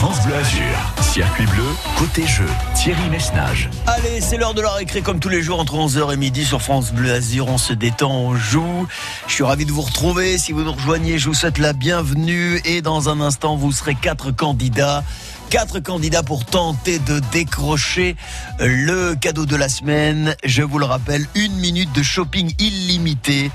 France Bleu Azur, circuit bleu, côté jeu, Thierry Messnage. Allez, c'est l'heure de la récré comme tous les jours entre 11h et midi sur France Bleu Azur. On se détend, on joue. Je suis ravi de vous retrouver. Si vous nous rejoignez, je vous souhaite la bienvenue. Et dans un instant, vous serez quatre candidats Quatre candidats pour tenter de décrocher le cadeau de la semaine. Je vous le rappelle, une minute de shopping illimité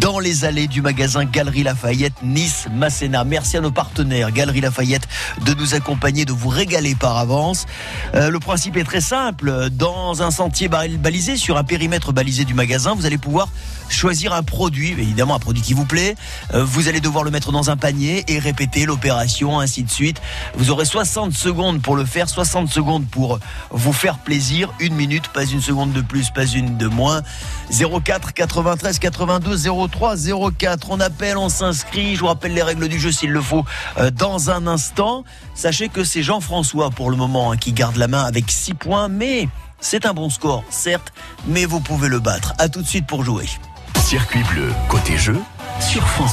dans les allées du magasin Galerie Lafayette Nice Masséna. Merci à nos partenaires Galerie Lafayette de nous accompagner, de vous régaler par avance. Euh, le principe est très simple. Dans un sentier balisé, sur un périmètre balisé du magasin, vous allez pouvoir choisir un produit, évidemment un produit qui vous plaît. Euh, vous allez devoir le mettre dans un panier et répéter l'opération, ainsi de suite. Vous aurez 60 secondes pour le faire, 60 secondes pour vous faire plaisir, une minute, pas une seconde de plus, pas une de moins. 04 93 82 03 04. On appelle, on s'inscrit. Je vous rappelle les règles du jeu s'il le faut euh, dans un instant. Sachez que c'est Jean-François pour le moment hein, qui garde la main avec 6 points, mais c'est un bon score, certes, mais vous pouvez le battre. À tout de suite pour jouer. Circuit bleu, côté jeu, sur France.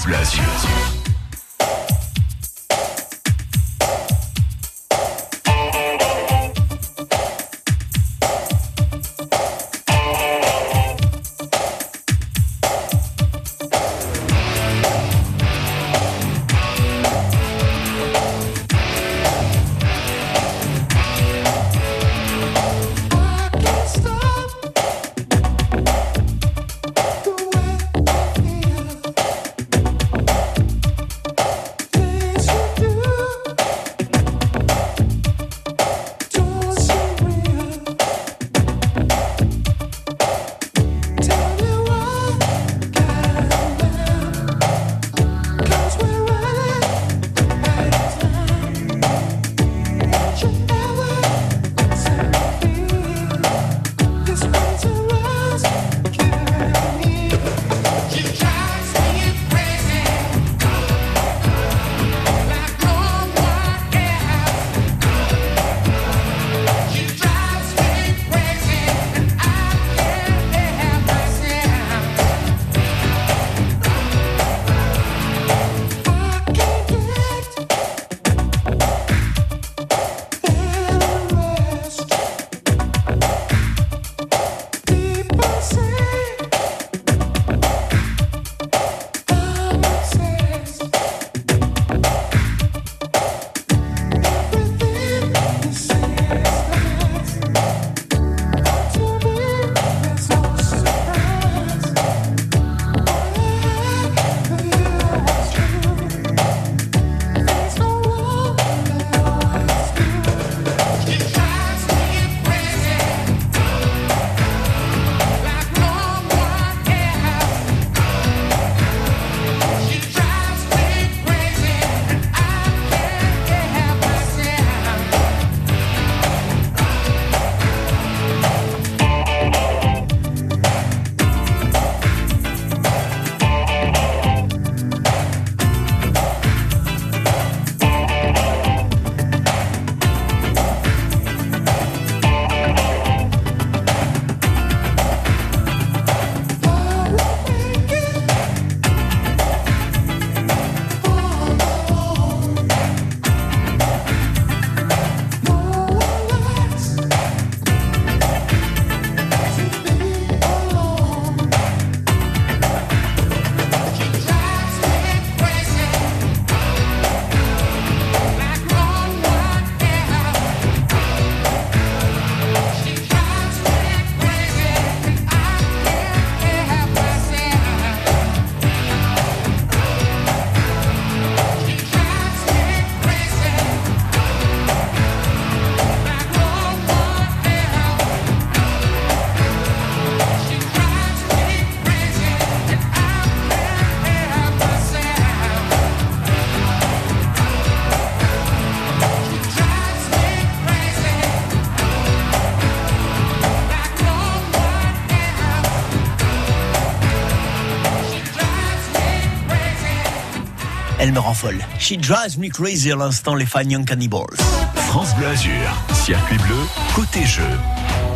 Elle me rend folle. She drives me crazy à l'instant, les Fine Young Cannibals. France Bleu Azur, circuit bleu, côté jeu.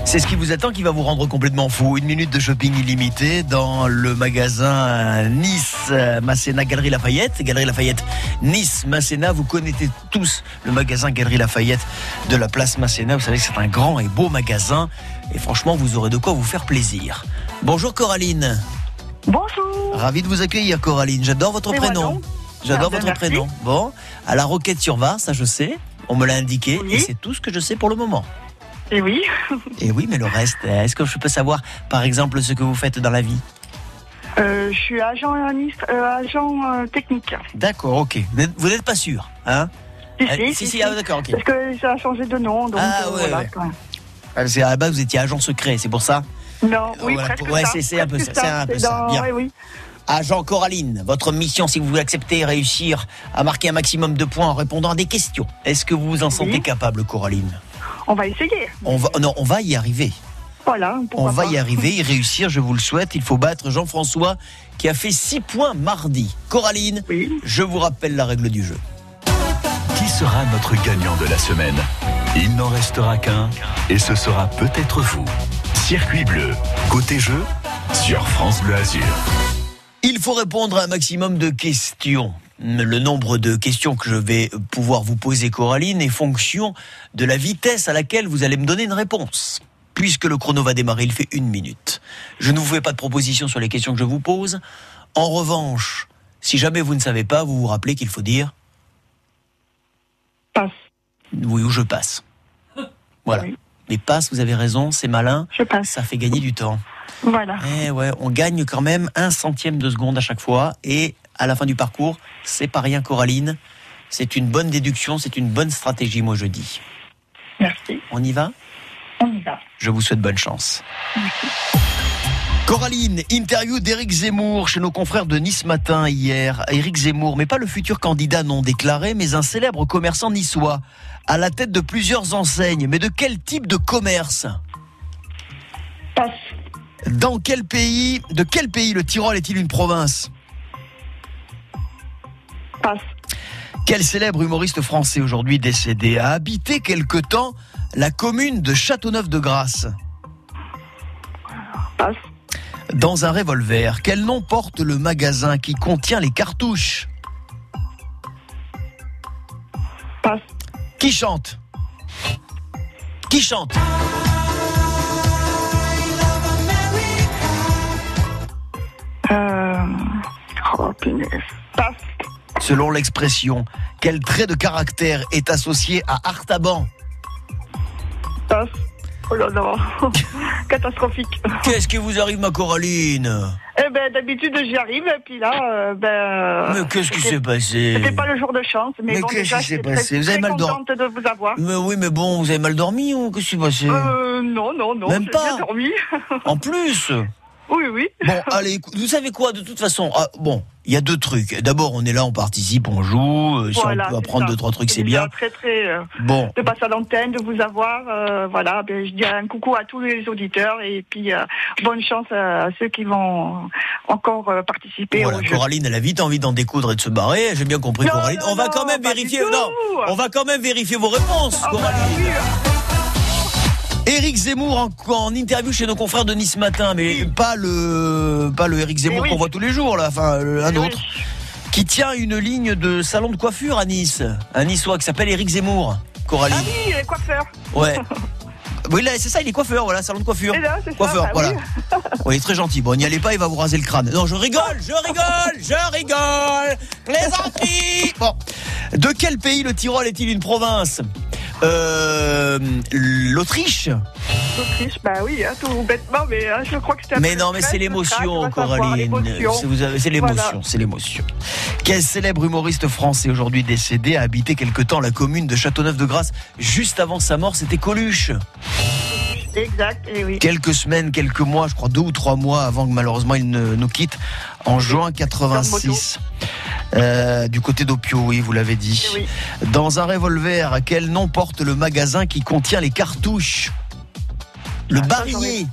C'est ce qui vous attend qui va vous rendre complètement fou. Une minute de shopping illimité dans le magasin Nice Masséna Galerie Lafayette. Galerie Lafayette Nice Masséna. Vous connaissez tous le magasin Galerie Lafayette de la place Masséna. Vous savez que c'est un grand et beau magasin. Et franchement, vous aurez de quoi vous faire plaisir. Bonjour Coraline. Bonjour. Ravi de vous accueillir Coraline. J'adore votre moi prénom. J'adore Ah votre prénom. Bon, à la Roquette sur Var, ça je sais. On me l'a indiqué Oui. et c'est tout ce que je sais pour le moment. Et oui, Et oui, mais le reste, est-ce que je peux savoir, par exemple, ce que vous faites dans la vie? Euh, je suis agent, euh, agent euh, technique. D'accord, ok. Vous n'êtes- pas sûr, hein? Si, Euh, si, si, si, si, ah, d'accord, ok. Parce que ça a changé de nom, donc Ah, euh, ouais, voilà. ouais. Parce qu'à la base, vous étiez agent secret, c'est pour ça? Non, oui, Voilà, presque ouais, ça, c'est- un peu ça, c'est un peu ça, dans- bien. ouais, oui. Agent Coraline, votre mission, si vous voulez accepter et réussir à marquer un maximum de points en répondant à des questions, est-ce que vous vous en sentez Oui. capable, Coraline? On va essayer. on va, Non, on va y arriver. Voilà, On va pas. y arriver, y réussir, je vous le souhaite. Il faut battre Jean-François qui a fait 6 points mardi. Coraline, Oui. je vous rappelle la règle du jeu. Qui sera notre gagnant de la semaine? Il n'en restera qu'un et ce sera peut-être vous. Circuit bleu, côté jeu, sur France Bleu Azur. Il faut répondre à un maximum de questions. Le nombre de questions que je vais pouvoir vous poser, Coraline, est fonction de la vitesse à laquelle vous allez me donner une réponse. Puisque le chrono va démarrer, il fait une minute. Je ne vous fais pas de propositions sur les questions que je vous pose. En revanche, si jamais vous ne savez pas, vous vous rappelez qu'il faut dire Passe. oui ou je passe. Voilà. Oui. Mais passe, vous avez raison, c'est malin, Je passe. ça fait gagner du temps. Voilà. Eh ouais, on gagne quand même un centième de seconde à chaque fois. Et à la fin du parcours, c'est pas rien, Coraline. C'est une bonne déduction, c'est une bonne stratégie, moi je dis. Merci. On y va? On y va. Je vous souhaite bonne chance. Coraline, interview d'Éric Zemmour chez nos confrères de Nice Matin hier. Éric Zemmour, mais pas le futur candidat non déclaré, mais un célèbre commerçant niçois, à la tête de plusieurs enseignes. Mais de quel type de commerce? Passe. Dans quel pays, de quel pays le Tyrol est-il une province? Passe. Quel célèbre humoriste français aujourd'hui décédé a habité quelque temps la commune de Châteauneuf-de-Grasse? Passe. Dans un revolver, quel nom porte le magasin qui contient les cartouches Passe. Qui chante Qui chante Euh... Oh. Passe. Selon l'expression, quel trait de caractère est associé à Artaban Passe. Oh là là. Catastrophique. Qu'est-ce qui vous arrive, ma Coraline? Eh ben, d'habitude, j'y arrive, et puis là, euh, ben... Mais qu'est-ce qui s'est passé? C'était pas le jour de chance, mais, Mais bon, qu'est-ce qui s'est passé? Très, Vous avez mal dormi? contente de vous avoir. Mais oui, mais bon, vous avez mal dormi ou qu'est-ce qui s'est passé? Euh, non, non, non, Même pas bien dormi. En plus? oui, oui. Bon, allez, vous savez quoi, de toute façon, ah, bon, il y a deux trucs. D'abord, on est là, on participe, on joue. euh, si Voilà, on peut apprendre ça. deux, trois trucs, c'est bien. Très, très... euh, Bon, de passer à l'antenne, de vous avoir, euh, voilà, ben, je dis un coucou à tous les auditeurs et puis euh, bonne chance à ceux qui vont encore euh, participer voilà, au jeu. Coraline, elle a vite envie d'en découdre et de se barrer. J'ai bien compris, Non, Coraline. non, on va non, quand même vérifier. Non, on va quand même vérifier vos réponses, Ah, bah, Coraline. oui. Éric Zemmour en, en interview chez nos confrères de Nice Matin, mais pas le pas le Éric Zemmour Eh oui. qu'on voit tous les jours là, enfin un Eh oui. autre qui tient une ligne de salon de coiffure à Nice, un niçois qui s'appelle Éric Zemmour. Coraline. Ah oui, les coiffeurs. Ouais. Oui, là, c'est ça, il est coiffeur, voilà, salon de coiffure. Là, c'est Coiffeur, ça. bah voilà. oui. Oui, il est très gentil. Bon, n'y allez pas, il va vous raser le crâne. Non, je rigole, je rigole, je rigole. Plaisanterie. Bon. De quel pays le Tyrol est-il une province? Euh, L'Autriche L'Autriche, bah oui, hein, tout bêtement, mais hein, je crois que c'était Mais non, mais c'est l'émotion, Coraline. c'est l'émotion, Voilà. c'est l'émotion. Quel célèbre humoriste français aujourd'hui décédé a habité quelque temps la commune de Châteauneuf-de-Grasse Juste avant sa mort, c'était Coluche. Exact, et oui. quelques semaines, quelques mois, je crois deux ou trois mois avant que malheureusement il ne nous quitte, en juin 86. Euh, du côté d'Opio, oui, vous l'avez dit. Oui. Dans un revolver, quel nom porte le magasin qui contient les cartouches Le Ah, barillet.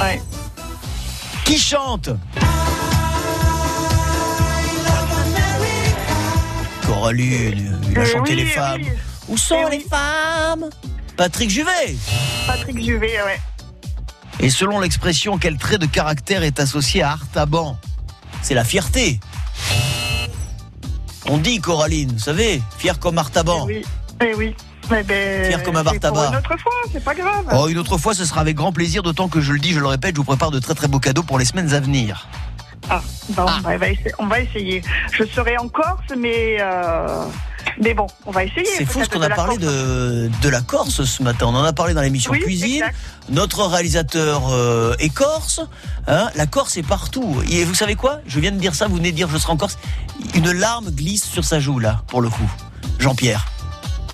Ouais. Qui chante Coraline, il a Euh, chanté oui, les oui. femmes. Où sont Eh les femmes Patrick Juvet. Patrick Juvet, ouais. Et selon l'expression, quel trait de caractère est associé à Artaban? C'est la fierté. On dit Coraline, vous savez, fier comme Artaban. Eh oui, eh oui. Mais ben, Fier comme un bar c'est pour tabac. Une autre fois, c'est pas grave. Oh, une autre fois, ce sera avec grand plaisir, d'autant que je le dis, je le répète, je vous prépare de très très beaux cadeaux pour les semaines à venir. Ah, bon, bah, on, va essayer, on va essayer. Je serai en Corse, mais euh, mais bon, on va essayer. C'est fou ce qu'on a parlé Corse. de, de la Corse ce matin. On en a parlé dans l'émission Oui, Cuisine. exact. Notre réalisateur euh, est corse. Hein, la Corse est partout. Et vous savez quoi? Je viens de dire ça, vous venez de dire je serai en Corse. Une larme glisse sur sa joue, là, pour le coup. Jean-Pierre.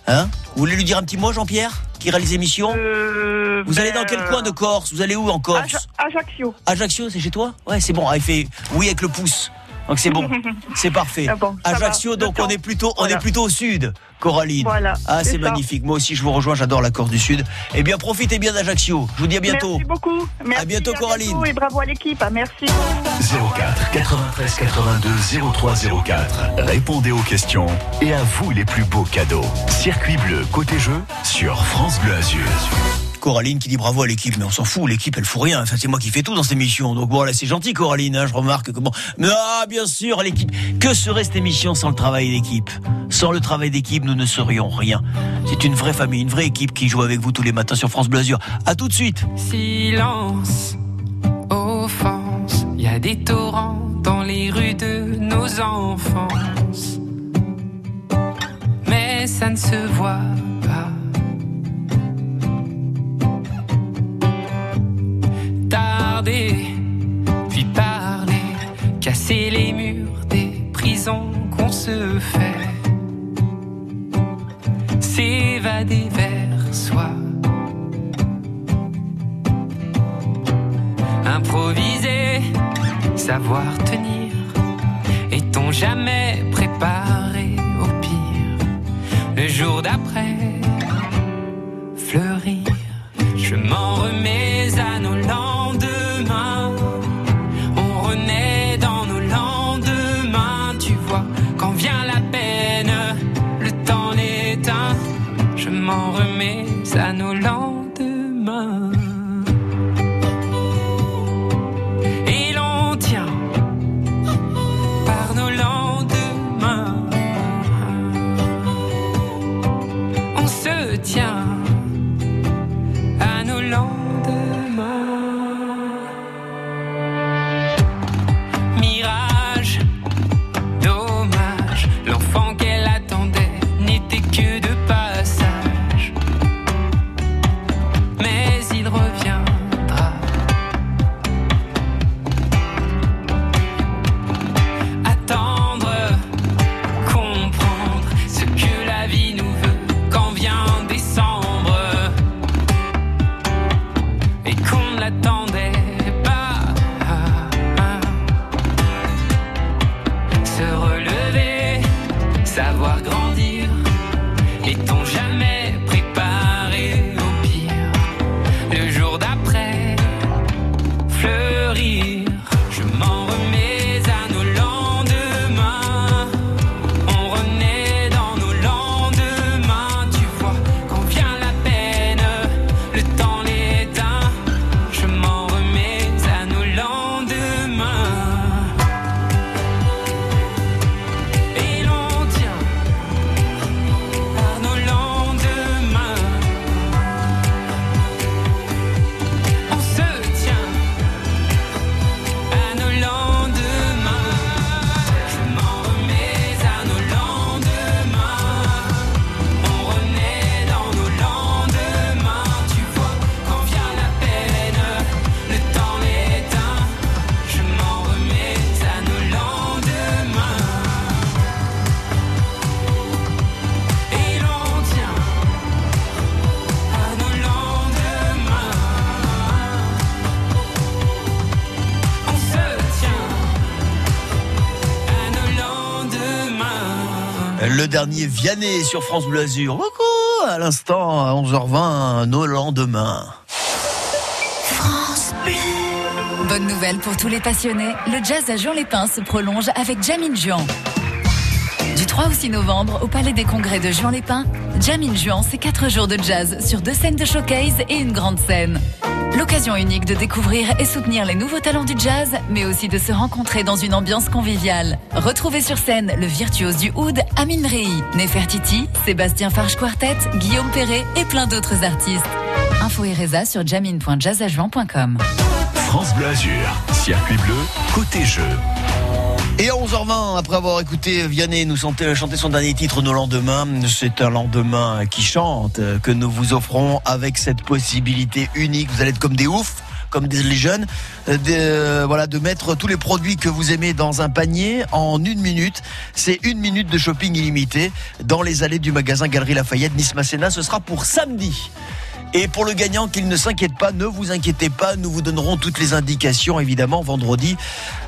Hein? Vous voulez lui dire un petit mot, Jean-Pierre Qui réalise l'émission? Euh, Vous allez ben, dans quel coin de Corse? Vous allez où en Corse? Aja- Ajaccio. Ajaccio, c'est chez toi? Ouais, c'est bon. Ah, il fait oui avec le pouce. Donc c'est bon. C'est parfait. Ah bon, Ajaccio, donc on est plutôt on Voilà. est plutôt au sud, Coraline. Voilà, Ah, c'est magnifique. Moi aussi je vous rejoins, j'adore la Corse du Sud. Eh bien, profitez bien d'Ajaccio. Je vous dis à bientôt. Merci beaucoup. Merci, À bientôt, Coraline. bientôt et bravo à l'équipe. hein, Merci. 04 93 82 03 04. Répondez aux questions et à vous les plus beaux cadeaux. Circuit bleu côté jeu sur France Bleu Azur. Coraline qui dit bravo à l'équipe, mais on s'en fout, l'équipe elle fout rien. C'est moi qui fais tout dans cette émission. Donc bon, là c'est gentil Coraline, hein, je remarque que bon. Mais ah, bien sûr, l'équipe. Que serait cette émission sans le travail d'équipe? Sans le travail d'équipe, nous ne serions rien. C'est une vraie famille, une vraie équipe qui joue avec vous tous les matins sur France Bleu. À tout de suite. Silence, offense, il y a des torrents dans les rues de nos enfances. Mais ça ne se voit casser les murs des prisons qu'on se fait. S'évader vers soi. improviser, savoir tenir. Est-on jamais préparé au pire? Le jour d'après, fleurir. Je m'en remets Le dernier Vianney sur France Bleu Azur. Coucou, à l'instant, à 11h20, nos lendemains. Bonne nouvelle pour tous les passionnés, le jazz à Juan-les-Pins se prolonge avec Jamin Juan. Du 3 au 6 novembre, au Palais des Congrès de Juan-les-Pins, Jamin Juan, c'est 4 jours de jazz sur deux scènes de showcase et une grande scène. L'occasion unique de découvrir et soutenir les nouveaux talents du jazz, mais aussi de se rencontrer dans une ambiance conviviale. Retrouvez sur scène le virtuose du oud Amin Rei, Nefertiti, Sébastien Farge Quartet, Guillaume Perret et plein d'autres artistes. Info et sur jamin.jazzajuan.com. France Bleu Azur, circuit bleu, côté jeu. Et à 11h20, après avoir écouté Vianney nous chanter, son dernier titre, Nos lendemains, c'est un lendemain qui chante, euh, que nous vous offrons avec cette possibilité unique. Vous allez être comme des oufs comme des jeunes, euh, de, euh, voilà, de mettre tous les produits que vous aimez dans un panier en une minute. C'est une minute de shopping illimité dans les allées du magasin Galerie Lafayette Nice Masséna. Ce sera pour samedi. Et pour le gagnant, qu'il ne s'inquiète pas, ne vous inquiétez pas, nous vous donnerons toutes les indications, évidemment, vendredi,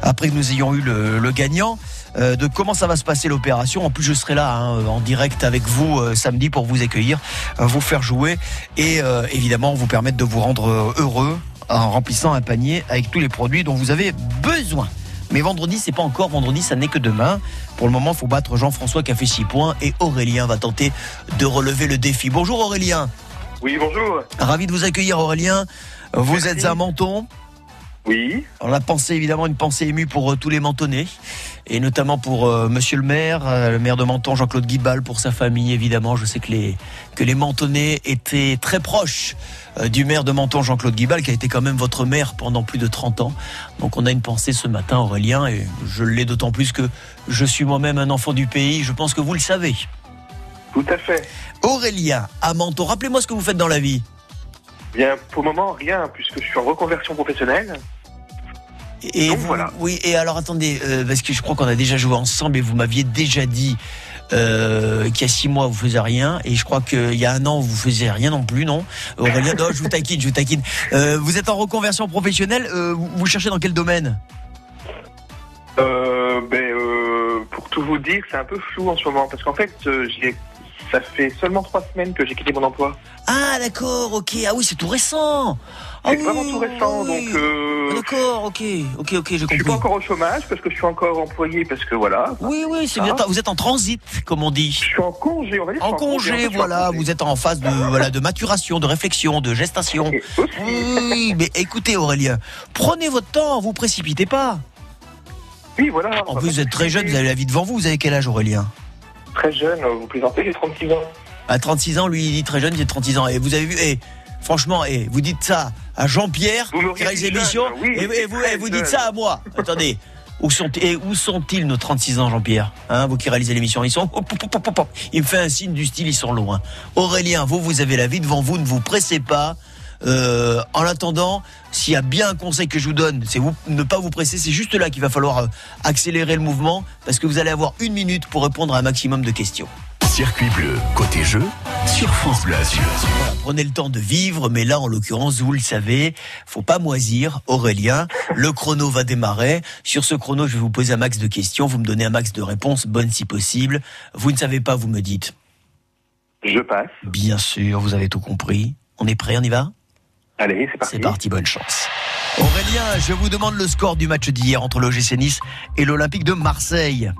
après que nous ayons eu le, gagnant, euh, de comment ça va se passer l'opération. En plus, je serai là, hein, en direct avec vous euh, samedi pour vous accueillir, euh, vous faire jouer et évidemment vous permettre de vous rendre heureux en remplissant un panier avec tous les produits dont vous avez besoin. Mais vendredi, c'est pas encore vendredi, ça n'est que demain. Pour le moment, il faut battre Jean-François qui a fait 6 points et Aurélien va tenter de relever le défi. Bonjour Aurélien. Oui, bonjour. Ravi de vous accueillir Aurélien. Vous Merci. êtes à Menton. Oui, On a pensé évidemment une pensée émue pour euh, tous les Mentonnais et notamment pour euh, Monsieur le maire, euh, le maire de Menton, Jean-Claude Guibal, pour sa famille évidemment. Je sais que les que les Mentonnais étaient très proches du maire de Menton, Jean-Claude Guibal, qui a été quand même votre maire pendant plus de 30 ans. Donc on a une pensée ce matin, Aurélien, et je l'ai d'autant plus que je suis moi-même un enfant du pays. Je pense que vous le savez. Tout à fait. Aurélien, à Menton, rappelez-moi ce que vous faites dans la vie. Bien, pour le moment, rien, puisque je suis en reconversion professionnelle. Et Donc, vous- voilà. Oui, et alors attendez, euh, parce que je crois qu'on a déjà joué ensemble et vous m'aviez déjà dit euh, qu'il y a six mois vous faisiez rien et je crois qu'il y a un an vous faisiez rien non plus, non? Aurélien, non, je vous taquine, je vous taquine. Euh, vous êtes en reconversion professionnelle, vous, cherchez dans quel domaine? Ben, pour tout vous dire, c'est un peu flou en ce moment, parce qu'en fait, j'ai, ça fait seulement trois semaines que j'ai quitté mon emploi. Ah d'accord, ok, ah oui c'est tout récent. Ah C'est oui, vraiment tout récent, oui. donc euh, D'accord, ok, ok, ok, j'ai je suis pas encore au chômage, parce que je suis encore employé, parce que voilà. Oui, oui, c'est Ah. bien. Vous êtes en transit, comme on dit. Je suis en congé, on va dire. En congé, voilà. Vous êtes en phase de, voilà, de maturation, de réflexion, de gestation. Oui, mais écoutez Aurélien, prenez votre temps, vous précipitez pas. oui, voilà. En plus, vous êtes très jeune, vous avez la vie devant vous. Vous avez quel âge Aurélien? Très jeune, vous plaisantez, j'ai 36 ans. À 36 ans, lui, il dit très jeune, a 36 ans. Et vous avez vu, et franchement, et vous dites ça à Jean-Pierre, qui réalise l'émission, oui, et, et vous, et vous dites ça à moi. Attendez. Où sont, et où sont-ils nos 36 ans, Jean-Pierre? Hein, Vous qui réalisez l'émission, ils sont. hop. Il me fait un signe du style, ils sont loin. Aurélien, vous, vous avez la vie devant vous, ne vous pressez pas. Euh, en attendant, s'il y a bien un conseil que je vous donne, c'est vous ne pas vous presser. C'est juste là qu'il va falloir euh, accélérer le mouvement parce que vous allez avoir une minute pour répondre à un maximum de questions. Circuit bleu, côté jeu, sur France Bleu Azur. Voilà, prenez le temps de vivre, mais là, en l'occurrence, vous le savez, faut pas moisir. Aurélien, le chrono va démarrer. Sur ce chrono, je vais vous poser un max de questions. Vous me donnez un max de réponses, bonnes si possible. Vous ne savez pas, vous me dites. Je passe. Bien sûr, vous avez tout compris. On est prêt, on y va? Allez, c'est parti. C'est parti, bonne chance. Aurélien, je vous demande le score du match d'hier entre l'OGC Nice et l'Olympique de Marseille.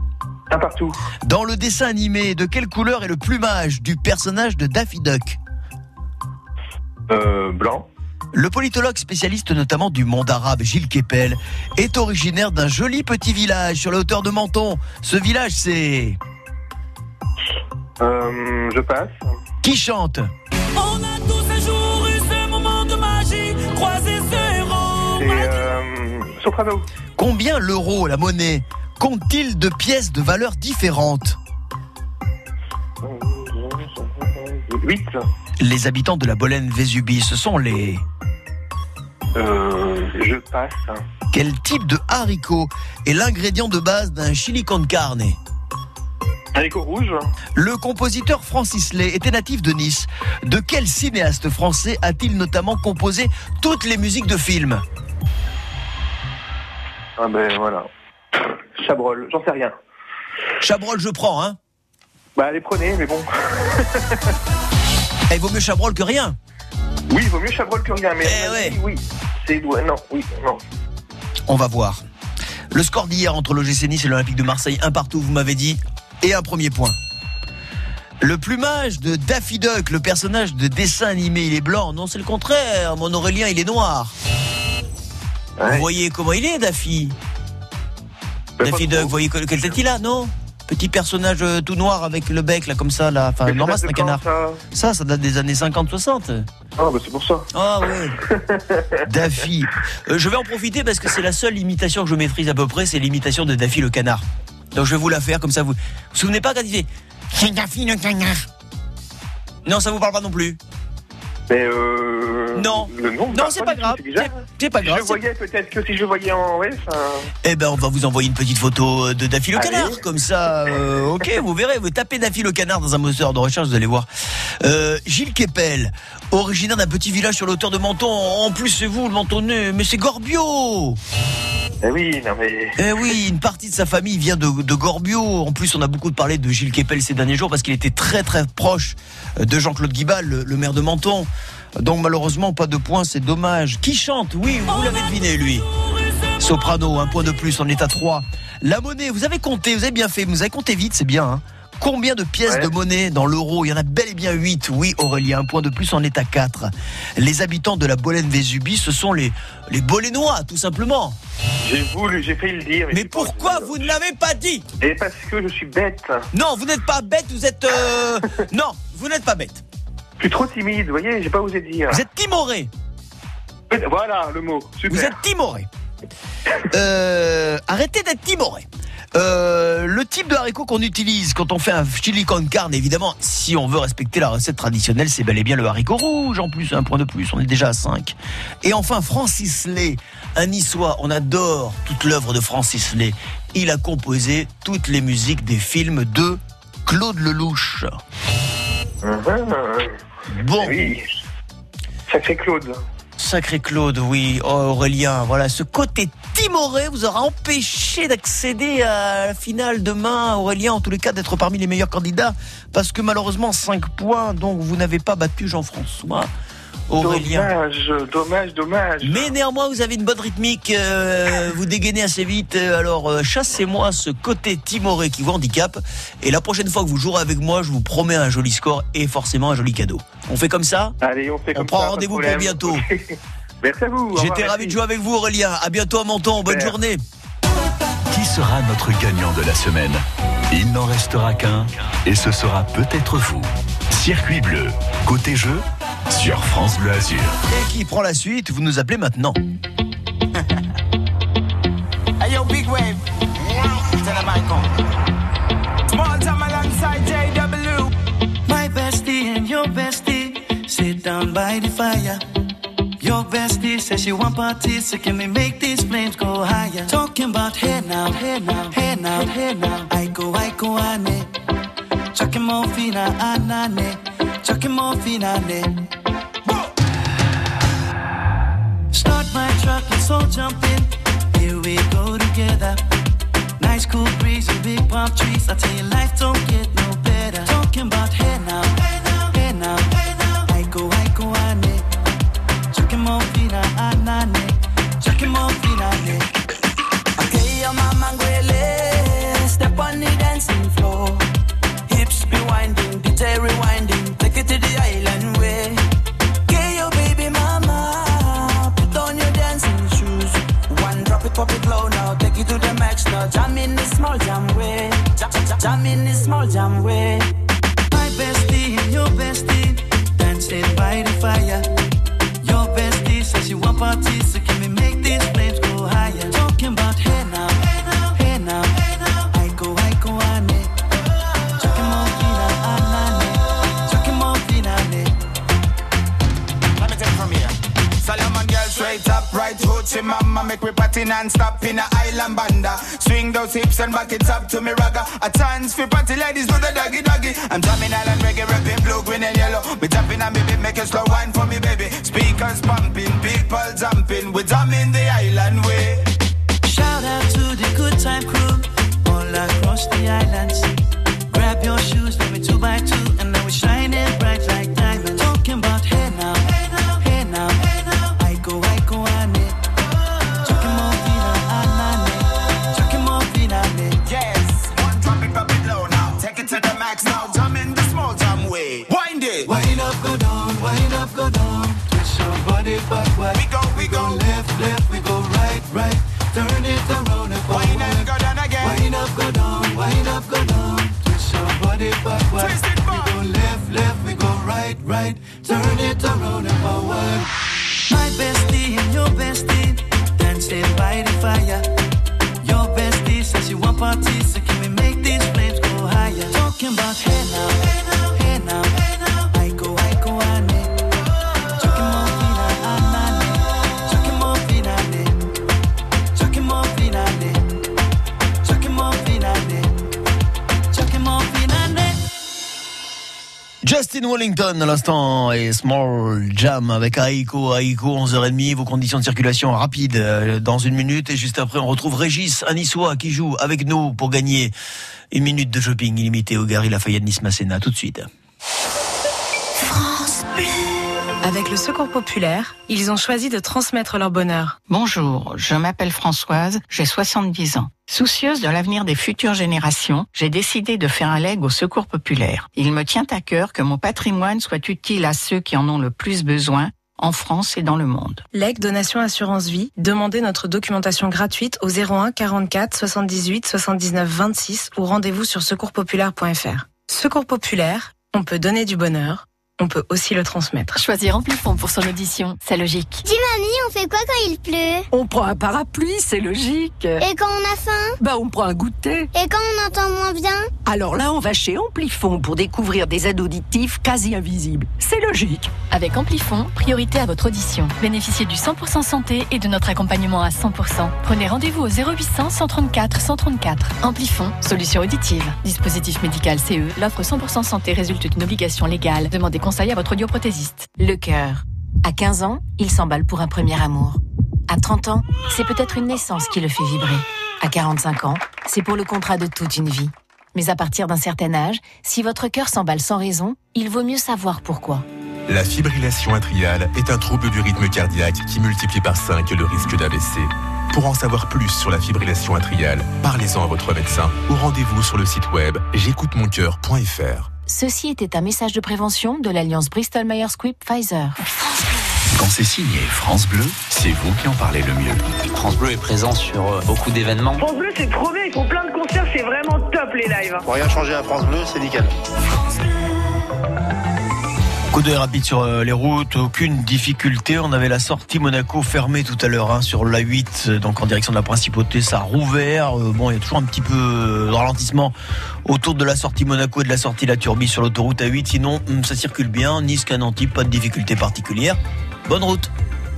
Un partout. Dans le dessin animé, de quelle couleur est le plumage du personnage de Daffy Duck Euh, blanc. Le politologue spécialiste notamment du monde arabe Gilles Kepel est originaire d'un joli petit village sur la hauteur de Menton. Ce village, c'est... Euh, je passe. Qui chante? On a tous un jour soprano. Combien l'euro, la monnaie, compte-t-il de pièces de valeur différentes 8. Les habitants de la Bolène Vésubie, ce sont les... Euh, je passe. Quel type de haricot est l'ingrédient de base d'un chili con carne Haricot rouge. Le compositeur Francis Lay était natif de Nice. De quel cinéaste français a-t-il notamment composé toutes les musiques de films Ah ben voilà. Chabrol, j'en sais rien. Chabrol, je prends, hein Bah allez prenez, mais bon. Eh, Il vaut mieux Chabrol que rien. Oui, il vaut mieux Chabrol que rien, mais Eh ouais. oui. C'est non, oui, non. On va voir. Le score d'hier entre l'OGC Nice et l'Olympique de Marseille, un partout, vous m'avez dit, et un premier point. Le plumage de Daffy Duck, le personnage de dessin animé, il est blanc. Non, c'est le contraire. Mon Aurélien, il est noir. Ouais. Vous voyez comment il est, Daffy Ben, Daffy Duck, vous voyez quelle tête il a, non Petit personnage euh, tout noir avec le bec, là, comme ça, là. Enfin, normal, c'est un canard. ça Ça, ça date des années 50-60. Ah, bah c'est pour ça. Ah ouais. Daffy. Euh, je vais en profiter parce que c'est la seule imitation que je maîtrise à peu près, c'est l'imitation de Daffy le canard. Donc je vais vous la faire comme ça. Vous vous, vous souvenez pas quand il fait C'est Daffy le canard Non, ça vous parle pas non plus. Mais euh... Non. Le nom, Non, c'est pas grave. c'est pas grave. je voyais peut-être que si je voyais en ouais, ça... Eh ben, on va vous envoyer une petite photo de Daffy le Allez. canard, comme ça. euh, ok, vous verrez. Vous tapez Daffy le canard dans un moteur de recherche, vous allez voir. Euh, Gilles Kepel, originaire d'un petit village sur l'auteur de Menton. En plus, c'est vous le Mentonnais, mais c'est Gorbio. Eh oui, non mais... Eh oui, une partie de sa famille vient de, de Gorbio. En plus, on a beaucoup parlé de Gilles Kepel ces derniers jours parce qu'il était très très proche de Jean-Claude Guibal, le, le maire de Menton. Donc malheureusement, pas de points, c'est dommage. Qui chante? Oui, vous l'avez deviné, lui. Soprano, un point de plus, on est à 3. La monnaie, vous avez compté, vous avez bien fait, vous avez compté vite, c'est bien. hein. Combien de pièces Ouais. de monnaie dans l'euro Il y en a bel et bien 8. Oui, Aurélien, un point de plus, on est à 4. Les habitants de la Bolène-Vésubie, ce sont les, les Bolénois, tout simplement. J'ai voulu, j'ai failli le dire. Mais pourquoi vous ne l'avez pas dit Et parce que je suis bête. Non, vous n'êtes pas bête, vous êtes... euh, Non, vous n'êtes pas bête. Je suis trop timide, vous voyez, j'ai pas osé dire. Vous êtes timoré. Voilà le mot, super. Vous êtes timoré. Euh, arrêtez d'être timoré. Euh, le type de haricot qu'on utilise quand on fait un chili con carne, évidemment, si on veut respecter la recette traditionnelle, c'est bel et bien le haricot rouge. En plus, un point de plus, on est déjà à 5. Et enfin, Francis Lay, un niçois, on adore toute l'œuvre de Francis Lay. Il a composé toutes les musiques des films de Claude Lelouch. Mhm. Bon. Oui. Sacré Claude. Sacré Claude, oui. Oh, Aurélien, voilà, ce côté timoré vous aura empêché d'accéder à la finale demain, Aurélien, en tous les cas, d'être parmi les meilleurs candidats, parce que malheureusement, 5 points, donc vous n'avez pas battu Jean-François. Aurélien. Dommage, dommage, dommage. Mais néanmoins, vous avez une bonne rythmique, euh, vous dégainez assez vite. euh, Alors, euh, chassez-moi ce côté timoré qui vous handicape. Et la prochaine fois que vous jouerez avec moi, je vous promets un joli score et forcément un joli cadeau. On fait comme ça Allez, on fait On comme prend ça, pas de rendez-vous pour bientôt. Merci à vous. J'étais ravi de jouer avec vous, Aurélien. À bientôt à Menton. Bonne Super. journée. Qui sera notre gagnant de la semaine? Il n'en restera qu'un et ce sera peut-être vous. Circuit bleu, côté jeu, sur France Bleu Azur. Et qui prend la suite Vous nous appelez maintenant. Hey yo, big wave. Tell them I come. Small time alongside JW. My bestie and your bestie sit down by the fire. Your bestie says she want parties, so can we make these flames go higher? Talking about hey now, hey now, hey now, hey now. I go, I go, ane. Chucking more fina, anane. Chucking more fina, ne. Start my truck, let's all jump in. Here we go together. Nice cool breeze and big palm trees. I tell you, life don't get no better. Talking about hey now, hey now, We party non-stop in a island banda. Swing those hips and back it up to me ragga. A chance for party ladies do the doggy doggy. I'm drumming island reggae, rapping blue, green and yellow. We jumping and baby, make a slow wine for me baby. Speakers pumping, people jumping. We drumming the island way. Shout out to the good time crew all across the islands. Grab your shoes, let me two by two, Wellington à l'instant et Small Jam avec Aiko, Aiko 11h30, vos conditions de circulation rapides euh, dans une minute et juste après on retrouve Régis, un qui joue avec nous pour gagner une minute de shopping illimité au Gary Lafayette Nice tout de suite. Avec le Secours populaire, ils ont choisi de transmettre leur bonheur. Bonjour, je m'appelle Françoise, j'ai 70 ans. Soucieuse de l'avenir des futures générations, j'ai décidé de faire un leg au secours populaire. Il me tient à cœur que mon patrimoine soit utile à ceux qui en ont le plus besoin, en France et dans le monde. LEG Donation Assurance Vie, demandez notre documentation gratuite au 01 44 78 79 26 ou rendez-vous sur secourspopulaire.fr. Secours populaire, on peut donner du bonheur, on peut aussi le transmettre. Choisir Amplifon pour son audition, c'est logique. Dis mamie, on fait quoi quand il pleut? On prend un parapluie, c'est logique. Et quand on a faim? Bah, on prend un goûter. Et quand on entend moins bien? Alors là, on va chez Amplifon pour découvrir des aides auditives quasi invisibles. C'est logique. Avec Amplifon, priorité à votre audition. Bénéficiez du 100% santé et de notre accompagnement à 100%. Prenez rendez-vous au 0800 134 134. Amplifon, solution auditive. Dispositif médical CE, l'offre 100% santé résulte d'une obligation légale. Demandez à votre audioprothésiste. Le cœur. À 15 ans, il s'emballe pour un premier amour. À 30 ans, c'est peut-être une naissance qui le fait vibrer. À 45 ans, c'est pour le contrat de toute une vie. Mais à partir d'un certain âge, si votre cœur s'emballe sans raison, il vaut mieux savoir pourquoi. La fibrillation atriale est un trouble du rythme cardiaque qui multiplie par 5 le risque d'AVC. Pour en savoir plus sur la fibrillation atriale, parlez-en à votre médecin ou rendez-vous sur le site web j'écoutemoncoeur.fr. Ceci était un message de prévention de l'alliance Bristol Myers Squibb Pfizer. Quand c'est signé France Bleu, c'est vous qui en parlez le mieux. France Bleu est présent sur euh, beaucoup d'événements. France Bleu, c'est trop bien, ils font plein de concerts, c'est vraiment top les lives. Pour rien changer à France Bleu, c'est nickel. Coup d'œil rapide sur euh, les routes, aucune difficulté. On avait la sortie Monaco fermée tout à l'heure hein, sur la 8, euh, donc en direction de la principauté, ça a rouvert. Euh, bon, il y a toujours un petit peu de ralentissement autour de la sortie Monaco et de la sortie La Turbie sur l'autoroute A8. Sinon, hum, ça circule bien. Nice, Cananti, pas de difficulté particulière. Bonne route.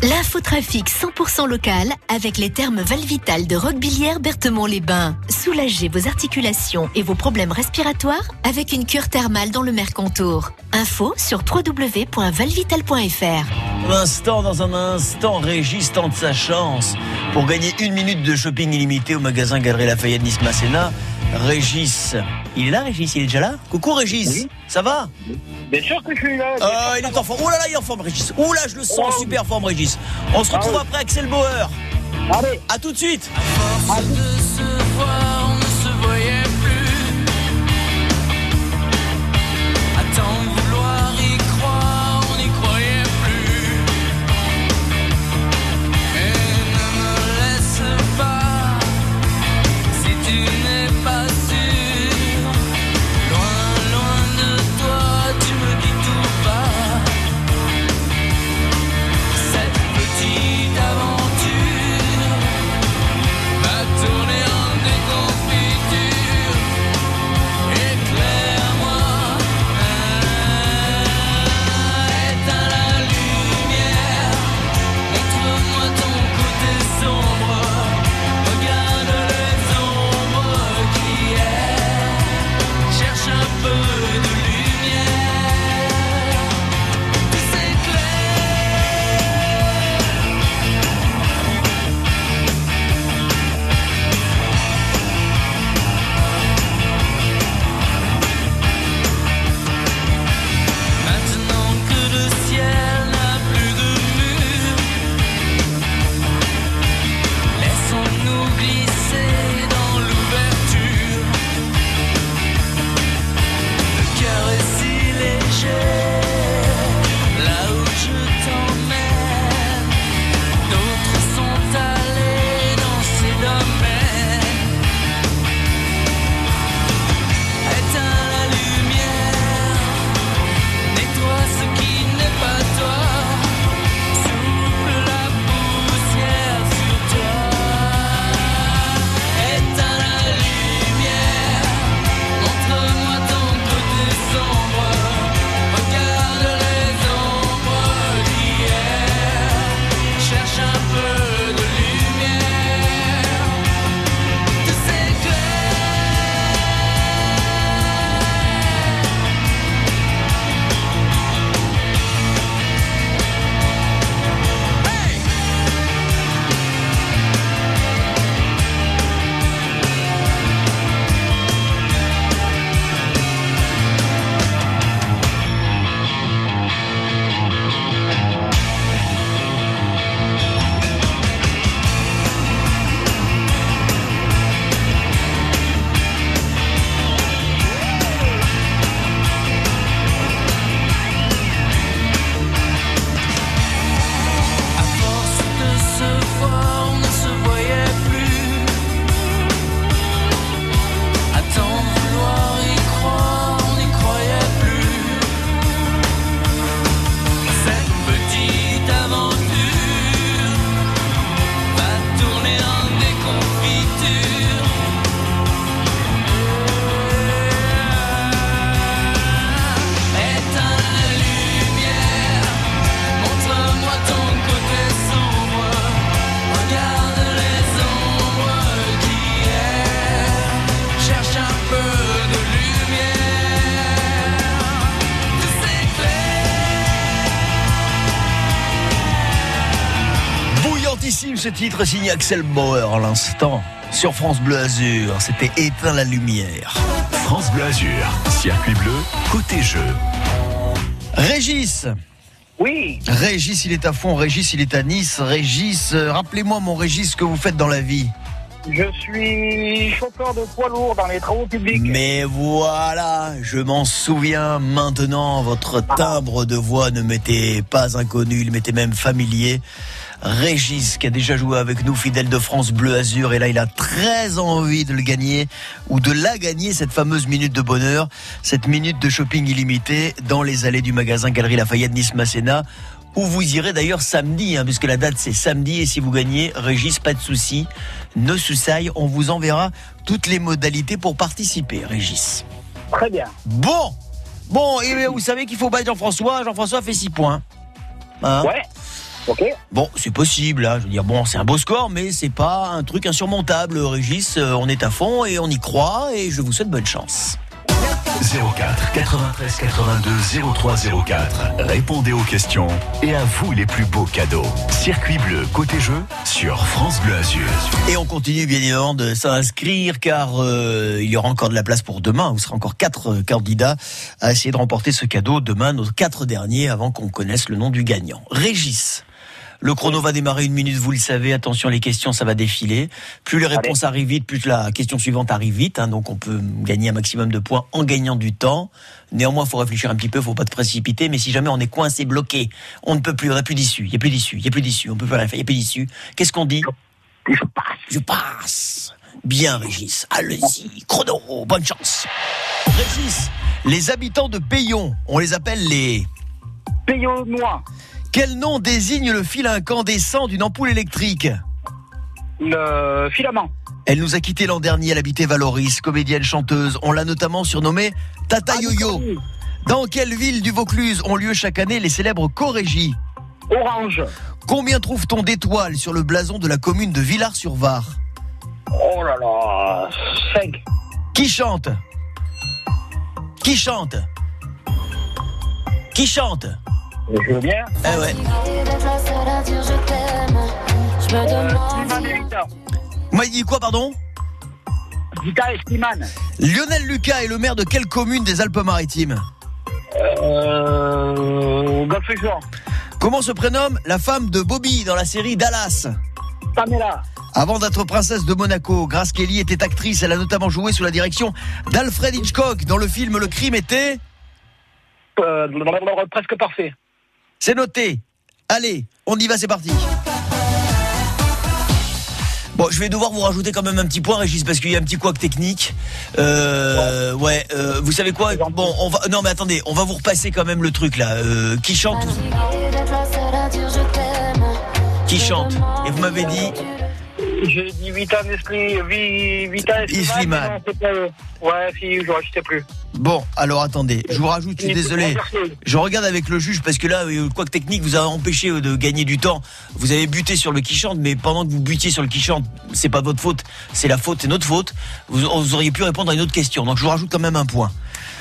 L'infotrafic 100% local avec les thermes Valvital de Roquebillière Berthemont-les-Bains. Soulagez vos articulations et vos problèmes respiratoires avec une cure thermale dans le Mercantour. Info sur www.valvital.fr. L'instant, dans un instant, Régis tente sa chance pour gagner une minute de shopping illimité au magasin Galerie Lafayette Nice Masséna. Régis, il est là, Régis, il est déjà là Coucou Régis, ça va Bien sûr que je suis là. Ah, il est en forme. Oh là là, il est en forme, Régis. Oh là, je le sens en super forme, Régis. On se retrouve après Axel Bauer. Allez. À tout de suite. de titre signé Axel Bauer à l'instant sur France Bleu Azur. C'était Éteins la lumière. France Bleu Azur, circuit bleu, côté jeu. Régis Oui. Régis, il est à fond. Régis, il est à Nice. Régis, euh, rappelez-moi, mon Régis, ce que vous faites dans la vie. Je suis chauffeur de poids lourd dans les travaux publics. Mais voilà, je m'en souviens maintenant. Votre timbre de voix ne m'était pas inconnu, il m'était même familier. Régis, qui a déjà joué avec nous, fidèle de France Bleu Azur, et là il a très envie de le gagner ou de la gagner, cette fameuse minute de bonheur, cette minute de shopping illimité dans les allées du magasin Galerie Lafayette Nice Masséna. Où vous irez d'ailleurs samedi, hein, puisque la date c'est samedi, et si vous gagnez, Régis, pas de souci, ne soussaille, on vous enverra toutes les modalités pour participer, Régis. Très bien. Bon, bon, et bien, vous savez qu'il faut battre Jean-François, Jean-François fait 6 points. Hein Ouais. Ok. Bon, c'est possible, hein. je veux dire, bon, c'est un beau score, mais c'est pas un truc insurmontable, Régis. Euh, On est à fond et on y croit, et je vous souhaite bonne chance. 04 93 82 03 04. Répondez aux questions et à vous les plus beaux cadeaux. Circuit bleu côté jeu sur France Bleu Azur. Et on continue bien évidemment de s'inscrire car euh, il y aura encore de la place pour demain. Vous serez encore quatre euh, candidats à essayer de remporter ce cadeau demain, nos quatre derniers avant qu'on connaisse le nom du gagnant. Régis. Le chrono va démarrer une minute, vous le savez. Attention, les questions, ça va défiler. Plus les réponses arrivent vite, plus la question suivante arrive vite. hein. donc, on peut gagner un maximum de points en gagnant du temps. Néanmoins, il faut réfléchir un petit peu, faut pas te précipiter. Mais si jamais on est coincé, bloqué, on ne peut plus, on n'a plus d'issue. Il n'y a plus d'issue, il n'y a plus d'issue. On peut plus rien faire, il n'y a plus d'issue. Qu'est-ce qu'on dit? Je passe. Je passe. Bien, Régis. Allez-y. Chrono. Bonne chance. Régis, les habitants de Payon, on les appelle les... Payon noir. Quel nom désigne le fil incandescent d'une ampoule électrique Le filament. Elle nous a quitté l'an dernier, elle habitait Valoris, comédienne chanteuse. On l'a notamment surnommée Tata Yo-Yo. Dans quelle ville du Vaucluse ont lieu chaque année les célèbres Corégies Orange. Combien trouve-t-on d'étoiles sur le blason de la commune de Villars-sur-Var Oh là là. 5. Qui chante Qui chante Qui chante Je veux bien. Eh ouais. Vous m'avez dit quoi, pardon? Vita et Slimane. Lionel Lucas est le maire de quelle commune des Alpes-Maritimes? Euh. Comment se prénomme la femme de Bobby dans la série Dallas? Pamela. Avant d'être princesse de Monaco, Grace Kelly était actrice. Elle a notamment joué sous la direction d'Alfred Hitchcock dans le film Le crime était. Euh, presque parfait. C'est noté. Allez, on y va, c'est parti. Bon, je vais devoir vous rajouter quand même un petit point, Régis, parce qu'il y a un petit couac technique. Euh, ouais, euh, vous savez quoi? Bon, on va. Non, mais attendez, on va vous repasser quand même le truc là. Euh, qui chante? Qui chante? Et vous m'avez dit J'ai dit Vita Nestlé, Vi- Vita et Et Slimane. mais non, c'est pas eux. Ouais, si, je ne sais plus. Bon, alors attendez, je vous rajoute, je suis désolé. Je regarde avec le juge parce que là, euh, quoi que technique vous a empêché euh, de gagner du temps. Vous avez buté sur le qui chante, mais pendant que vous butiez sur le qui chante, c'est pas votre faute, c'est la faute, c'est notre faute. Vous, vous auriez pu répondre à une autre question. Donc je vous rajoute quand même un point.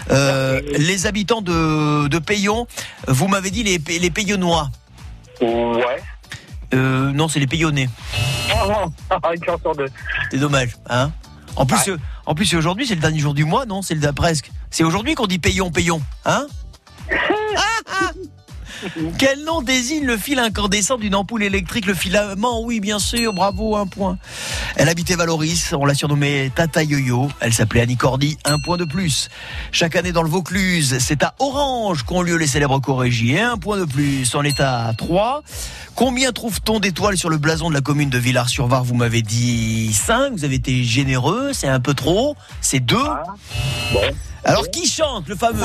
Euh, les habitants de, de Payon, vous m'avez dit les, les Payonnois. Ouais. Euh, non, c'est les Payonnais. Une chance sur deux. C'est dommage, hein En plus, euh, en plus, aujourd'hui, c'est le dernier jour du mois, non? C'est le presque. C'est aujourd'hui qu'on dit Payon, Payon, hein? Quel nom désigne le fil incandescent d'une ampoule électrique? Le filament, oui, bien sûr, bravo, un point. Elle habitait Valoris, on l'a surnommée Tata Yo-Yo. Elle s'appelait Annie Cordy, un point de plus. Chaque année dans le Vaucluse, c'est à Orange qu'ont lieu les célèbres chorégies. Et un point de plus, on est à 3. Combien trouve-t-on d'étoiles sur le blason de la commune de Villars-sur-Var? Vous m'avez dit 5, vous avez été généreux, c'est un peu trop, c'est 2. Alors qui chante le fameux?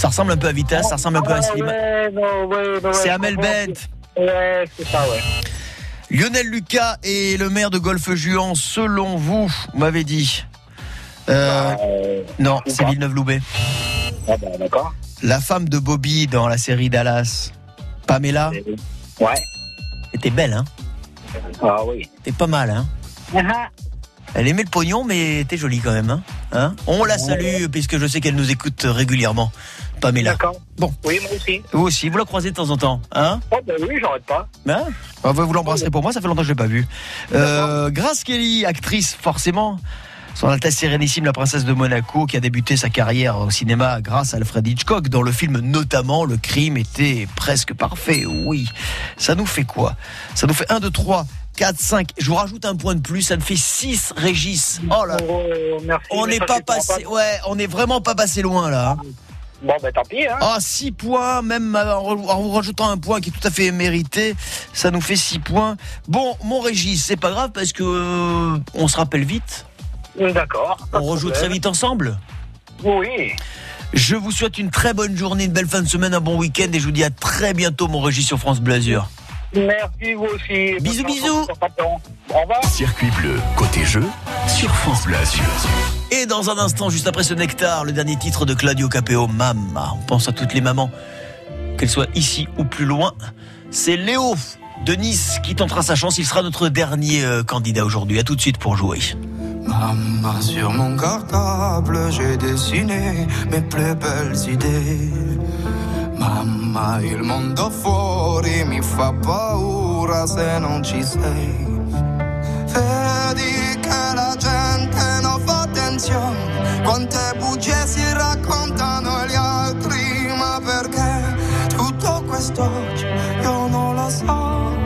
Ça ressemble un peu à Vitas, ça ressemble un peu à Slimane. C'est Amel Bent. Ouais, c'est ça, ouais. Lionel Lucas est le maire de Golfe-Juan, selon vous, vous m'avez dit. Euh, non, c'est Villeneuve-Loubet. Ah bah, d'accord. La femme de Bobby dans la série Dallas, Pamela. Ouais. était belle, hein Ah oui. T'es pas mal, hein Ah, Elle aimait le pognon, mais t'es jolie quand même. Hein Hein? On la salue, puisque je sais qu'elle nous écoute régulièrement. Pamela. D'accord. Bon. Oui, moi aussi. Vous aussi, vous la croisez de temps en temps, hein? Oh, ben oui, j'arrête pas. Hein? Ah, Vous l'embrasserez pour moi, ça fait longtemps que je l'ai pas vu. Euh, Grace Kelly, actrice forcément. Son Altesse Sérénissime, la princesse de Monaco, qui a débuté sa carrière au cinéma grâce à Alfred Hitchcock. Dans le film notamment, le crime était presque parfait. Oui. Ça nous fait quoi? Ça nous fait 1, 2, 3, 4, 5. Je vous rajoute un point de plus, ça me fait 6 Régis. Oh là On mais n'est pas passé. Ouais, on n'est vraiment pas passé loin là. Bon, ben tant pis, hein. Ah, 6 points, même en en rajoutant un point qui est tout à fait mérité, ça nous fait 6 points. Bon, mon Régis, c'est pas grave parce que euh, on se rappelle vite. D'accord. On rejoue très vite ensemble. Oui. Je vous souhaite une très bonne journée, une belle fin de semaine, un bon week-end et je vous dis à très bientôt, mon Régis sur France Bleu Azur. Merci, vous aussi. Bisous, bisous. Au revoir. Circuit bleu, côté jeu, sur France Bleu. Et dans un instant, juste après ce nectar, le dernier titre de Claudio Capeo, Mamma. On pense à toutes les mamans, qu'elles soient ici ou plus loin. C'est Léo de Nice qui tentera sa chance. Il sera notre dernier euh, candidat aujourd'hui. À tout de suite pour jouer. Maman, sur mon cartable, j'ai dessiné mes plus belles idées. Mamma, il mondo fuori mi fa paura se non ci sei. Vedi che la gente non fa attenzione, quante bugie si raccontano gli altri, ma perché tutto quest'oggi io non lo so.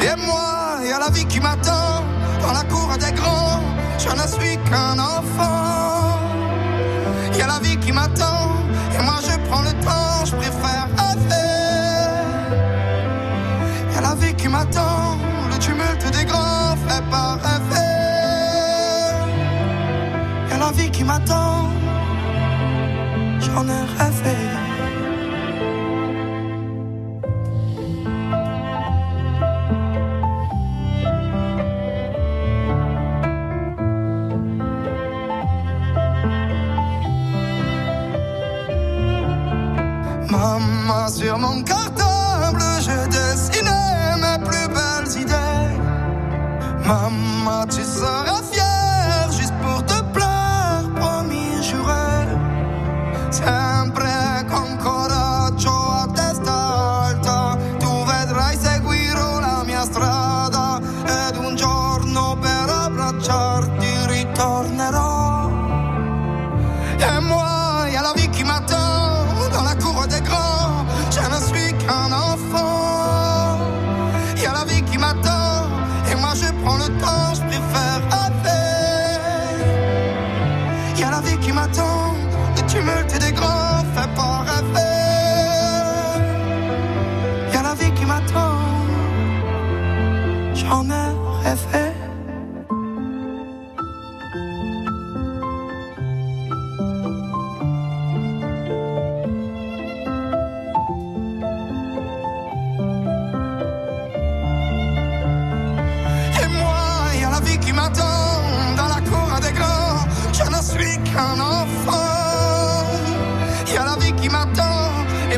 Et moi, y a la vie qui m'attend dans la cour des grands. Je ne suis qu'un enfant. Y a la vie qui m'attend Y a la vie qui m'attend, j'en ai rêvé.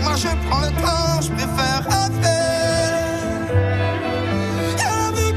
Moi je prends le temps, je préfère rêver. Y a la vie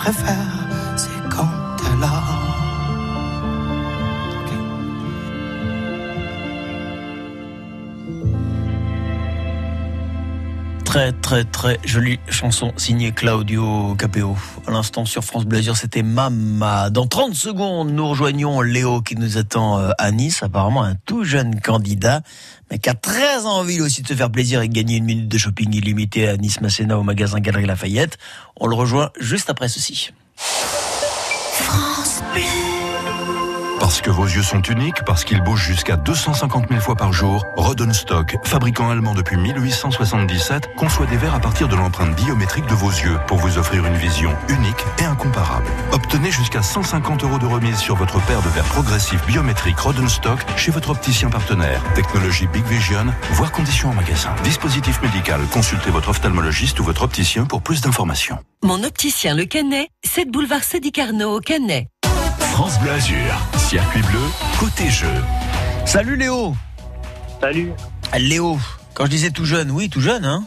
préfère, Très très jolie chanson signée Claudio Capeo. À l'instant sur France Bleu Azur, c'était Mama. Dans 30 secondes, nous rejoignons Léo qui nous attend euh, à Nice, apparemment un tout jeune candidat, mais qui a très envie aussi de se faire plaisir et gagner une minute de shopping illimité à Nice Masséna au magasin Galerie Lafayette. On le rejoint juste après ceci. France. Parce que vos yeux sont uniques, parce qu'ils bougent jusqu'à 250 000 fois par jour, Rodenstock, fabricant allemand depuis 1877, conçoit des verres à partir de l'empreinte biométrique de vos yeux pour vous offrir une vision unique et incomparable. Obtenez jusqu'à 150 euros de remise sur votre paire de verres progressifs biométriques Rodenstock chez votre opticien partenaire. Technologie Big Vision, voire conditions en magasin. Dispositif médical, consultez votre ophtalmologiste ou votre opticien pour plus d'informations. Mon opticien Le Canet, 7 boulevard Sadi Carnot au Canet. France Bleu Azur, circuit bleu, côté jeu. Salut Léo Salut. Léo, quand je disais tout jeune, oui, tout jeune, hein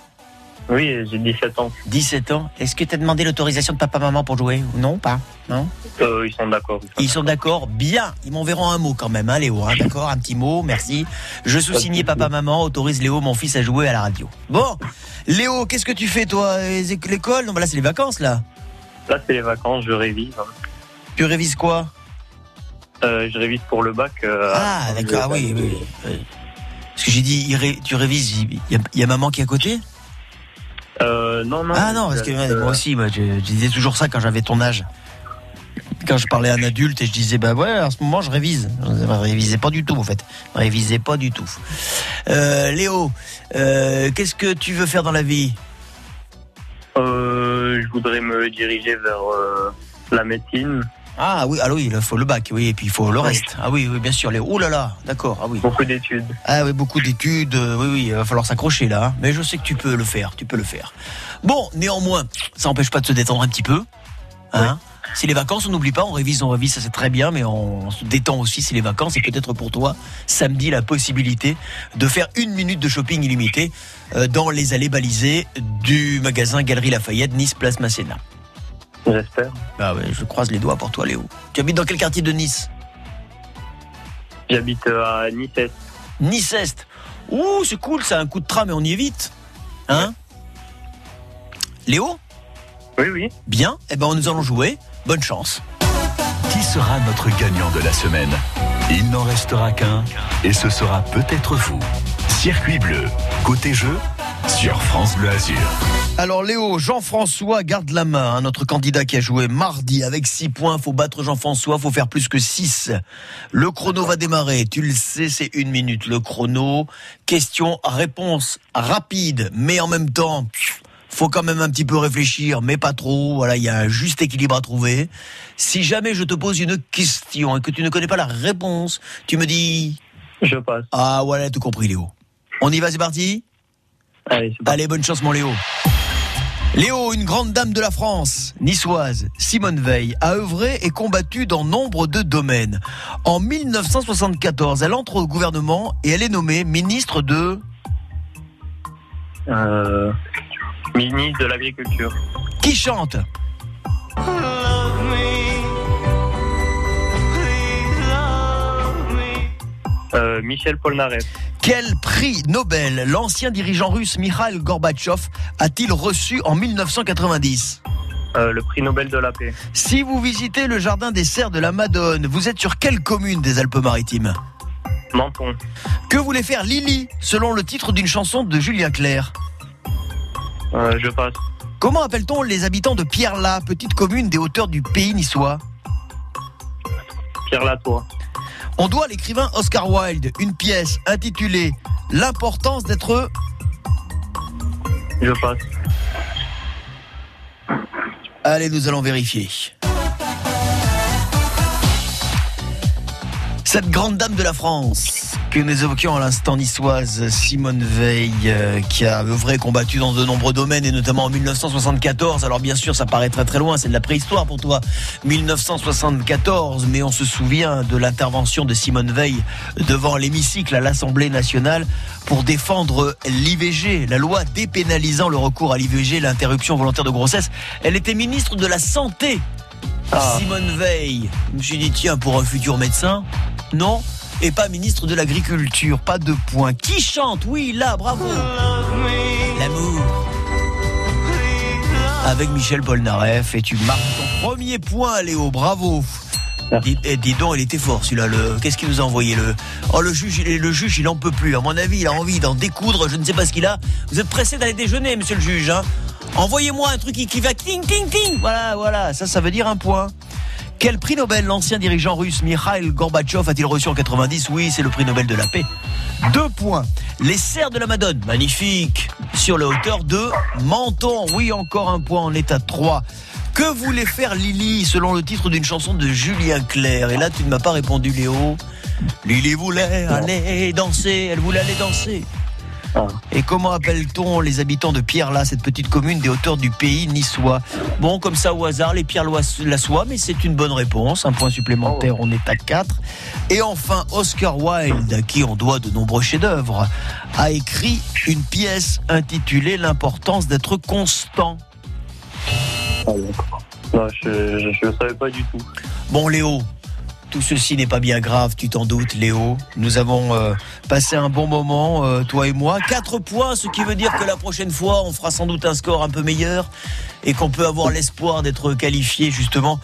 Oui, j'ai 17 ans. 17 ans. Est-ce que tu as demandé l'autorisation de papa-maman pour jouer ou non Pas Non? Euh, ils sont d'accord. Ils sont d'accord Bien. Ils m'enverront un mot quand même, hein, Léo. hein, d'accord Un petit mot, merci. Je sous-signé papa-maman, autorise Léo, mon fils, à jouer à la radio. Bon, Léo, qu'est-ce que tu fais toi? Les- L'école? Non, bah là, c'est les vacances, là. Là, c'est les vacances, je révise. Tu révises quoi Euh, je révise pour le bac. euh, Ah, d'accord, ah oui, oui. oui. Parce que j'ai dit, ré- tu révises, il y, a, il y a maman qui est à côté Euh, non, non. Ah non, parce que ouais, euh, moi aussi, moi, je, je disais toujours ça quand j'avais ton âge. Quand je parlais à un adulte et je disais, bah ouais, en ce moment je révise. Je ne révisais pas du tout, en fait. Je révisais pas du tout. Euh, Léo, qu'est-ce que tu veux faire dans la vie? Je voudrais me diriger vers la médecine. Ah oui, alors oui, il faut le bac, oui, et puis il faut le Oui. reste. Ah oui, oui, bien sûr, Léo. Oh là là, d'accord, ah oui. Beaucoup d'études. Ah oui, beaucoup d'études, euh, oui, oui, il va falloir s'accrocher là. hein. Mais je sais que tu peux le faire, tu peux le faire. Bon, néanmoins, ça n'empêche pas de se détendre un petit peu. Hein Si les vacances, on n'oublie pas, on révise, on révise, ça c'est très bien, mais on se détend aussi si les vacances. Et peut-être pour toi, samedi, la possibilité de faire une minute de shopping illimité euh, dans les allées balisées du magasin Galerie Lafayette, Nice, Place Masséna. J'espère. Bah ouais, je croise les doigts pour toi, Léo. Tu habites dans quel quartier de Nice? J'habite euh, à Nice. Nice-Est. Ouh, c'est cool, c'est un coup de tram et on y est vite. Hein? Léo? Oui, oui. Bien, eh ben nous allons jouer. Bonne chance. Qui sera notre gagnant de la semaine? Il n'en restera qu'un, et ce sera peut-être vous. Circuit bleu, côté jeu, sur France Bleu Azur. Alors Léo, Jean-François garde la main, hein, notre candidat qui a joué mardi avec 6 points. Faut battre Jean-François, faut faire plus que 6. Le chrono va démarrer, tu le sais, c'est une minute. Le chrono, question, réponse rapide, mais en même temps, faut quand même un petit peu réfléchir, mais pas trop. Voilà, il y a un juste équilibre à trouver. Si jamais je te pose une question et que tu ne connais pas la réponse, tu me dis... Je passe. Ah voilà, tout compris Léo. On y va, c'est parti? Allez, Allez, bonne chance mon Léo. Léo, une grande dame de la France, niçoise, Simone Veil, a œuvré et combattu dans nombre de domaines. En 1974, elle entre au gouvernement et elle est nommée ministre de... Euh, ministre de l'Agriculture. Qui chante? Euh, Michel Polnareff. Quel prix Nobel l'ancien dirigeant russe Mikhail Gorbatchev a-t-il reçu en 1990 Euh, le prix Nobel de la paix. Si vous visitez le jardin des serres de la Madone, vous êtes sur quelle commune des Alpes-Maritimes Menton. Que voulait faire Lily, selon le titre d'une chanson de Julien Clerc Euh, je passe. Comment appelle-t-on les habitants de Pierre-La, petite commune des hauteurs du pays niçois Pierre Latour. On doit à l'écrivain Oscar Wilde une pièce intitulée L'importance d'être... Je passe. Allez, nous allons vérifier. Cette grande dame de la France que nous évoquions à l'instant niçoise, Simone Veil, euh, qui a œuvré combattu dans de nombreux domaines et notamment en 1974. Alors bien sûr, ça paraît très très loin, c'est de la préhistoire pour toi. 1974, mais on se souvient de l'intervention de Simone Veil devant l'hémicycle à l'Assemblée nationale pour défendre l'IVG, la loi dépénalisant le recours à l'IVG, l'interruption volontaire de grossesse. Elle était ministre de la Santé. Simone Veil. Je me dit, tiens, pour un futur médecin, non et pas ministre de l'Agriculture. Pas de points. Qui chante Oui, là, bravo. L'amour. Avec Michel Polnareff. Et tu marques ton premier point, Léo. Bravo. Dis, eh, dis donc, il était fort celui-là. Le... Qu'est-ce qu'il nous a envoyé le... Oh, le juge, il, le juge, il en peut plus. À mon avis, il a envie d'en découdre. Je ne sais pas ce qu'il a. Vous êtes pressé d'aller déjeuner, monsieur le juge. Hein Envoyez-moi un truc qui, qui va ting, ting, ting. Voilà, voilà. Ça, ça veut dire un point. Quel prix Nobel l'ancien dirigeant russe Mikhail Gorbatchev a-t-il reçu en 90 Oui, c'est le prix Nobel de la paix. Deux points. Les serres de la Madone, magnifique, sur la hauteur de Menton. Oui, encore un point en état 3. Que voulait faire Lily selon le titre d'une chanson de Julien Clerc? Et là, tu ne m'as pas répondu, Léo. Lily voulait aller danser, elle voulait aller danser. Et comment appelle-t-on les habitants de Pierre-Là, cette petite commune des hauteurs du pays niçois Bon, comme ça au hasard, les Pierre-la-Soie, mais c'est une bonne réponse. Un point supplémentaire, on est à 4. Et enfin, Oscar Wilde, à qui on doit de nombreux chefs-d'œuvre, a écrit une pièce intitulée L'importance d'être constant. Ah. Non, je ne savais pas du tout. Bon, Léo, tout ceci n'est pas bien grave, tu t'en doutes, Léo. Nous avons euh, passé un bon moment, euh, toi et moi. Quatre points, ce qui veut dire que la prochaine fois, on fera sans doute un score un peu meilleur et qu'on peut avoir l'espoir d'être qualifié justement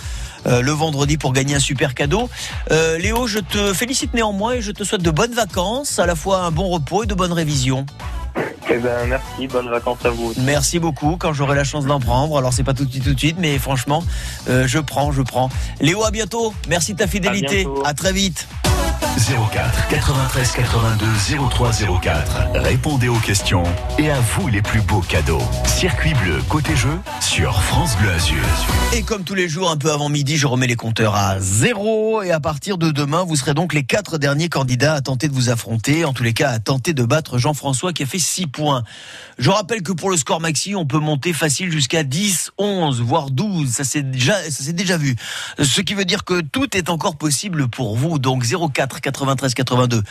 euh, le vendredi pour gagner un super cadeau. Léo, je te félicite néanmoins et je te souhaite de bonnes vacances, à la fois un bon repos et de bonnes révisions. Eh ben, merci, bonnes vacances à vous. Merci beaucoup quand j'aurai la chance d'en prendre. Alors c'est pas tout de suite tout de suite, mais franchement, euh, je prends, je prends. Léo, à bientôt. Merci de ta fidélité. à très vite. 04 93 82 03 04. Répondez aux questions et à vous les plus beaux cadeaux. Circuit bleu côté jeu sur France Bleu Azur. Et comme tous les jours, un peu avant midi, je remets les compteurs à zéro. Et à partir de demain, vous serez donc les quatre derniers candidats à tenter de vous affronter. En tous les cas, à tenter de battre Jean-François qui a fait 6 points. Je rappelle que pour le score maxi, on peut monter facile jusqu'à 10, 11, voire 12. Ça s'est déjà, déjà vu. Ce qui veut dire que tout est encore possible pour vous. Donc 04 93 82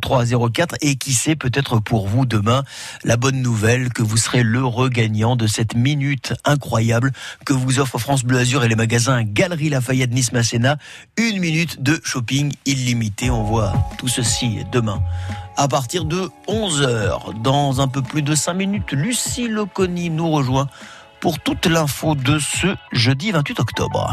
03 04. Et qui sait, peut-être pour vous demain, la bonne nouvelle que vous serez l'heureux gagnant de cette minute incroyable que vous offre France Bleu Azur et les magasins Galerie Lafayette Nice Masséna. Une minute de shopping illimité. On voit tout ceci demain à partir de 11h. Dans un peu plus de 5 minutes, Lucie Loconi nous rejoint pour toute l'info de ce jeudi 28 octobre.